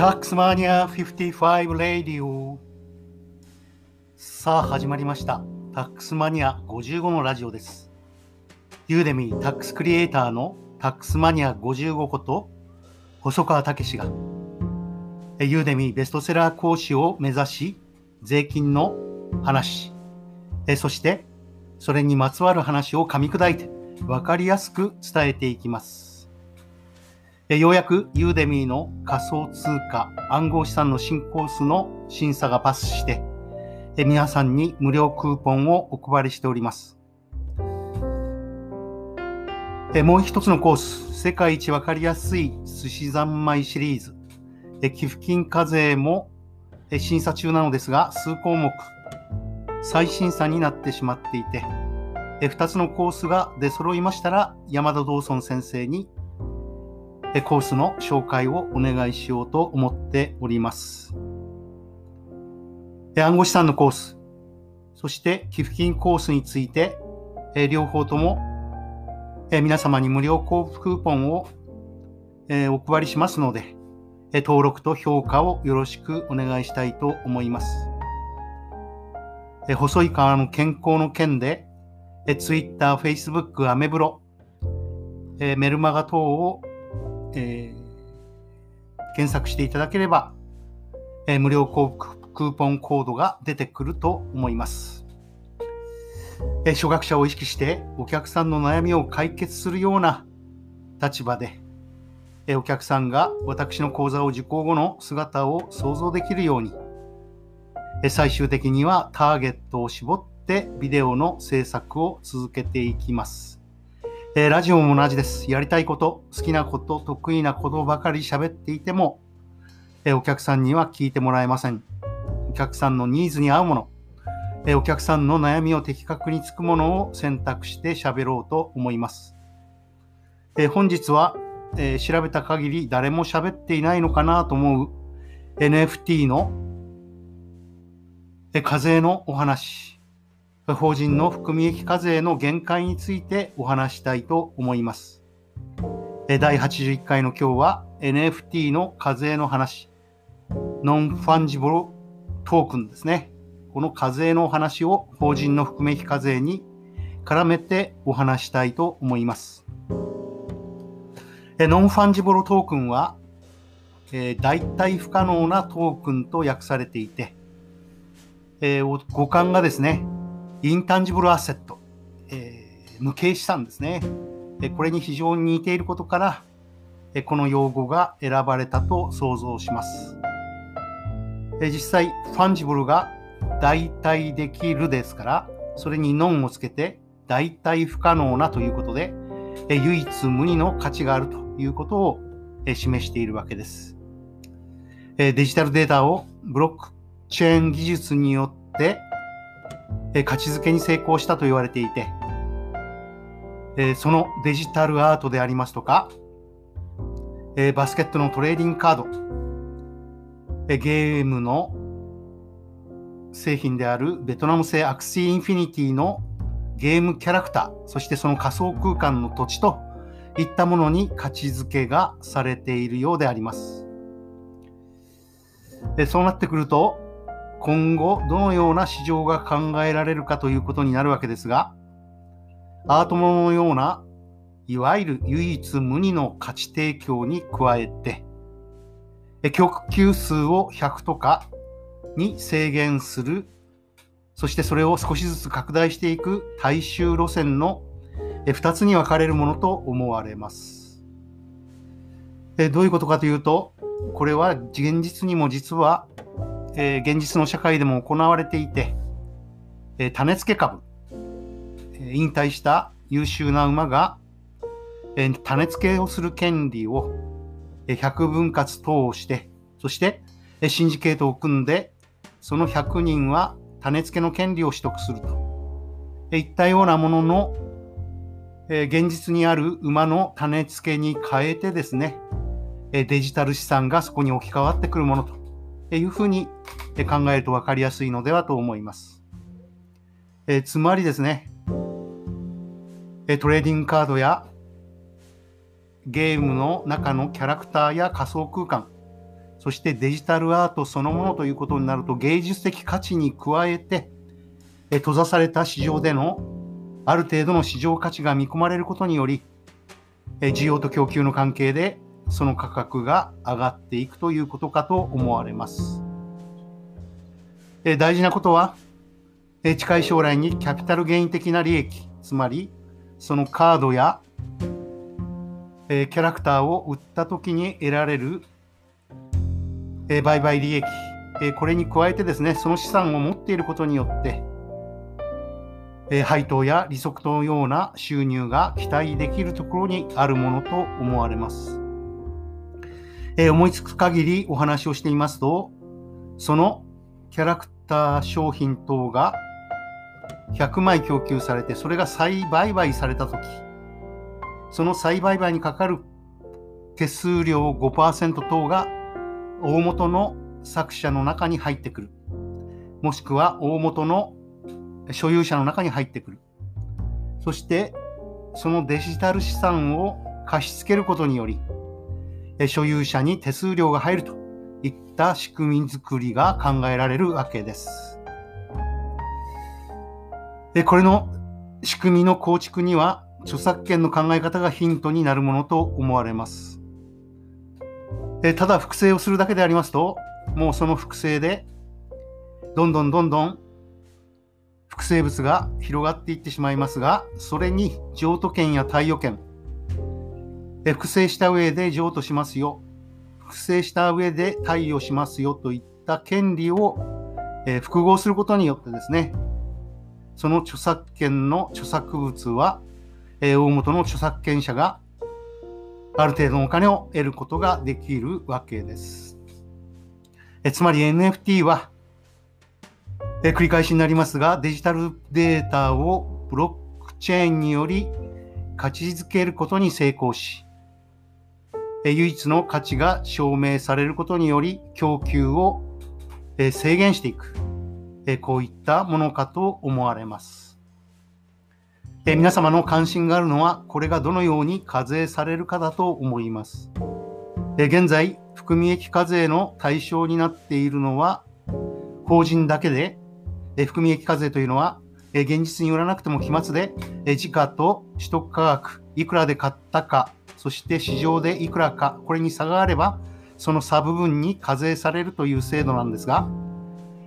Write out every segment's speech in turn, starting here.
タックスマニア55レディオさあ始まりました。タックスマニア55のラジオです。ユーデミータックスクリエイターのタックスマニア55こと細川武がユーデミーベストセラー講師を目指し税金の話。そしてそれにまつわる話を噛み砕いて分かりやすく伝えていきます。ようやくユーデミーの仮想通貨暗号資産の新コースの審査がパスして、皆さんに無料クーポンをお配りしております。もう一つのコース、世界一わかりやすい寿司三昧シリーズ、寄付金課税も審査中なのですが、数項目、再審査になってしまっていて、2つのコースが出揃いましたら、山田道尊先生にコースの紹介をお願いしようと思っております。暗号資産のコース、そして寄付金コースについて、両方とも皆様に無料交付クーポンをお配りしますので、登録と評価をよろしくお願いしたいと思います。細い川の健康の件で、Twitter、Facebook、アメブロ、メルマガ等をえー、検索していただければ、えー、無料クーポンコードが出てくると思います。えー、初学者を意識してお客さんの悩みを解決するような立場で、えお客さんが私の講座を受講後の姿を想像できるように、え最終的にはターゲットを絞ってビデオの制作を続けていきます。えー、ラジオも同じです。やりたいこと、好きなこと、得意なことばかり喋っていても、えー、お客さんには聞いてもらえません。お客さんのニーズに合うもの、えー、お客さんの悩みを的確につくものを選択して喋ろうと思います。え本日は、え調べた限り誰も喋っていないのかなと思う NFT の、え課税のお話、法人の含み益課税の限界についてお話したいと思います。第81回の今日は NFT の課税の話、ノンファンジブルトークンですね。この課税の話を法人の含み益課税に絡めてお話したいと思います。 non-fungible token は、えー、代替不可能なトークンと訳されていて、えー、語感がですね、 intangible asset、えー、無形資産ですね。これに非常に似ていることから、この用語が選ばれたと想像します。実際、 fungible が代替できるですから、それに non をつけて代替不可能なということで、唯一無二の価値があるということを示しているわけです。デジタルデータをブロックチェーン技術によってえ価値づけに成功したと言われていて、えそのデジタルアートでありますとか、えバスケットのトレーディングカード、えゲームの製品であるベトナム製アクシーインフィニティのゲームキャラクター、そしてその仮想空間の土地といったものに価値づけがされているようであります。そうなってくると、今後どのような市場が考えられるかということになるわけですが、アートモノのようないわゆる唯一無二の価値提供に加えて、供給数を100とかに制限する、そしてそれを少しずつ拡大していく大衆路線の2つに分かれるものと思われます。どういうことかというと、これは現実にも実はえー、現実の社会でも行われていて、えー、種付け株、え、引退した優秀な馬が、え、種付けをする権利を、えー、100分割等をして、そして、え、シンジケートを組んで、その100人は種付けの権利を取得すると、え、いったようなものの、え、現実にある馬の種付けに変えてですね、デジタル資産がそこに置き換わってくるものと。いうふうに考えると分かりやすいのではと思います。えつまりですね、トレーディングカードやゲームの中のキャラクターや仮想空間、そしてデジタルアートそのものということになると芸術的価値に加えて閉ざされた市場でのある程度の市場価値が見込まれることにより需要と供給の関係でその価格が上がっていくということかと思われます。大事なことは近い将来にキャピタルゲイン的な利益つまりそのカードやキャラクターを売った時に得られる売買利益これに加えてですねその資産を持っていることによって配当や利息のような収入が期待できるところにあるものと思われます。え思いつく限りお話をしていますと、そのキャラクター商品等が100枚供給されて、それが再売買されたとき、その再売買にかかる手数料5%等が大元の作者の中に入ってくる。もしくは大元の所有者の中に入ってくる。そして、そのデジタル資産を貸し付けることにより、所有者に手数料が入るといった仕組み作りが考えられるわけです。でこれの仕組みの構築には著作権の考え方がヒントになるものと思われます。ただ複製をするだけでありますともうその複製でどんどんどんどん複製物が広がっていってしまいますがそれに譲渡権や貸与権複製した上で譲渡しますよ複製した上で貸与しますよといった権利をえ複合することによってですねその著作権の著作物は、え、大元の著作権者がある程度のお金を得ることができるわけです。えつまり NFT は、え繰り返しになりますが、デジタルデータをブロックチェーンにより価値づけることに成功し、唯一の価値が証明されることにより供給を、制限していく。こういったものかと思われます。皆様の関心があるのは、これがどのように課税されるかだと思います。現在、含み益課税の対象になっているのは、法人だけで、含み益課税というのは、現実によらなくても期末で、え時価と取得価格、いくらで買ったか、そして市場でいくらか、これに差があれば、その差部分に課税されるという制度なんですが、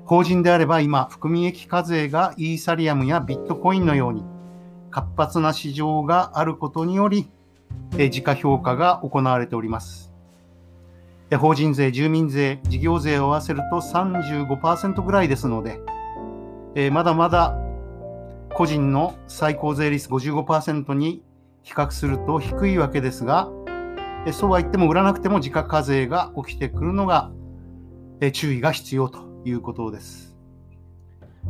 法人であれば今、含み益課税がイーサリアムやビットコインのように活発な市場があることにより、時価評価が行われております。法人税、住民税、事業税を合わせると35%ぐらいですので、えまだまだ個人の最高税率55%に比較すると低いわけですが、そうは言っても売らなくても時価課税が起きてくるのが注意が必要ということです。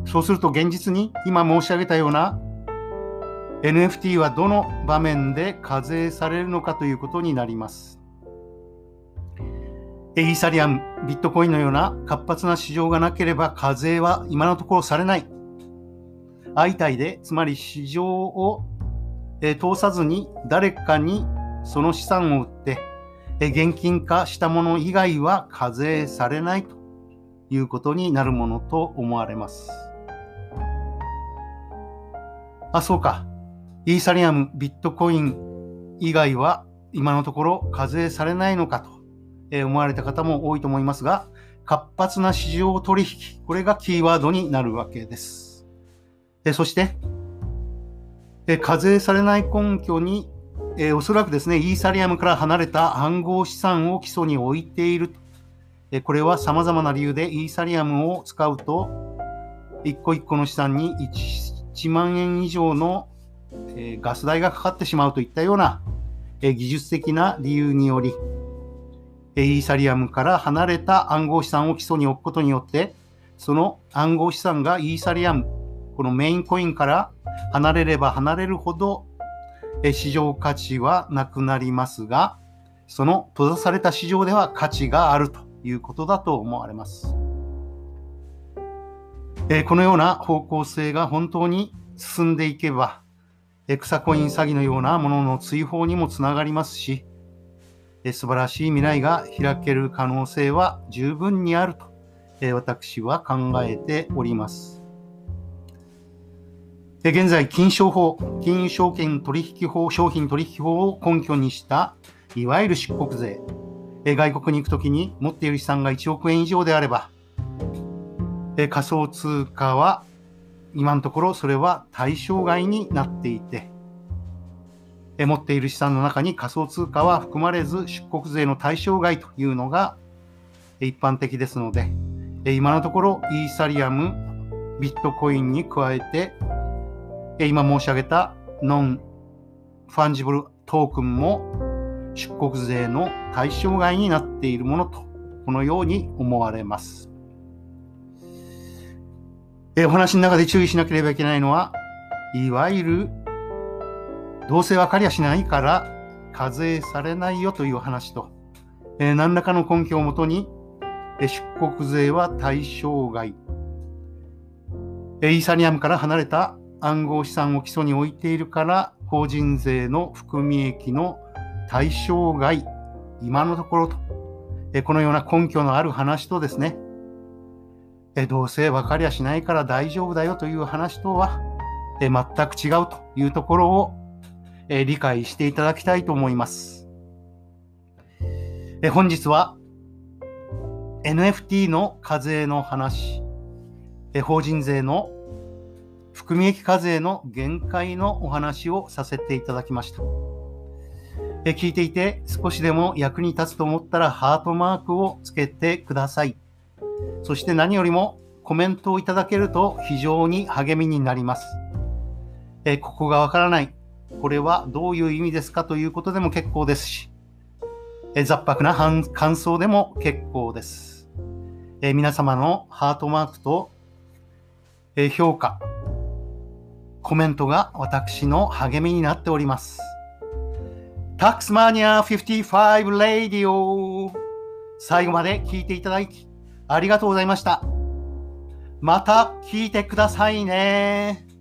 そうすると現実に今申し上げたような NFT はどの場面で課税されるのかということになります。エイサリアム、ビットコインのような活発な市場がなければ課税は今のところされない。相対で、つまり市場をえ通さずに誰かにその資産を売ってえ現金化したもの以外は課税されないということになるものと思われます。あ、そうか。イーサリアム、ビットコイン以外は今のところ課税されないのかと思われた方も多いと思いますが、活発な市場取引、これがキーワードになるわけです。そして、課税されない根拠に、えおそらくですね、イーサリアムから離れた暗号資産を基礎に置いていると。これは様々な理由でイーサリアムを使うと、一個一個の資産に 1, 1万円以上のえガス代がかかってしまうといったようなえ技術的な理由により、えイーサリアムから離れた暗号資産を基礎に置くことによって、その暗号資産がイーサリアム、このメインコインから離れれば離れるほど市場価値はなくなりますが、その閉ざされた市場では価値があるということだと思われます。えこのような方向性が本当に進んでいけば、エクサコイン詐欺のようなものの追放にもつながりますし、素晴らしい未来が開ける可能性は十分にあると私は考えております。現在、金商法、金融証券取引法、商品取引法を根拠にした、いわゆる出国税。外国に行くときに持っている資産が1億円以上であれば、仮想通貨は今のところそれは対象外になっていて、持っている資産の中に仮想通貨は含まれず出国税の対象外というのが一般的ですので、今のところイーサリアム、ビットコインに加えて、今申し上げた non-fungible token も出国税の対象外になっているものと、このように思われます。お話の中で注意しなければいけないのは、いわゆるどうせ分かりゃしないから課税されないよという話と、えー、何らかの根拠をもとに、え出国税は対象外、えイーサリアムから離れた暗号資産を基礎に置いているから法人税の含み益の対象外、今のところと、えこのような根拠のある話とですね、えどうせ分かりゃしないから大丈夫だよという話とは、え全く違うというところをえ理解していただきたいと思います。え本日は NFT の課税の話、え法人税の含み益課税の限界のお話をさせていただきました。え聞いていて少しでも役に立つと思ったらハートマークをつけてください。そして何よりもコメントをいただけると非常に励みになります。えここがわからない、これはどういう意味ですかということでも結構ですし、え雑白な感想でも結構です。え皆様のハートマークと、え評価、コメントが私の励みになっております。タックスマニア55レディオ最後まで聞いていただきありがとうございました。また聞いてくださいね。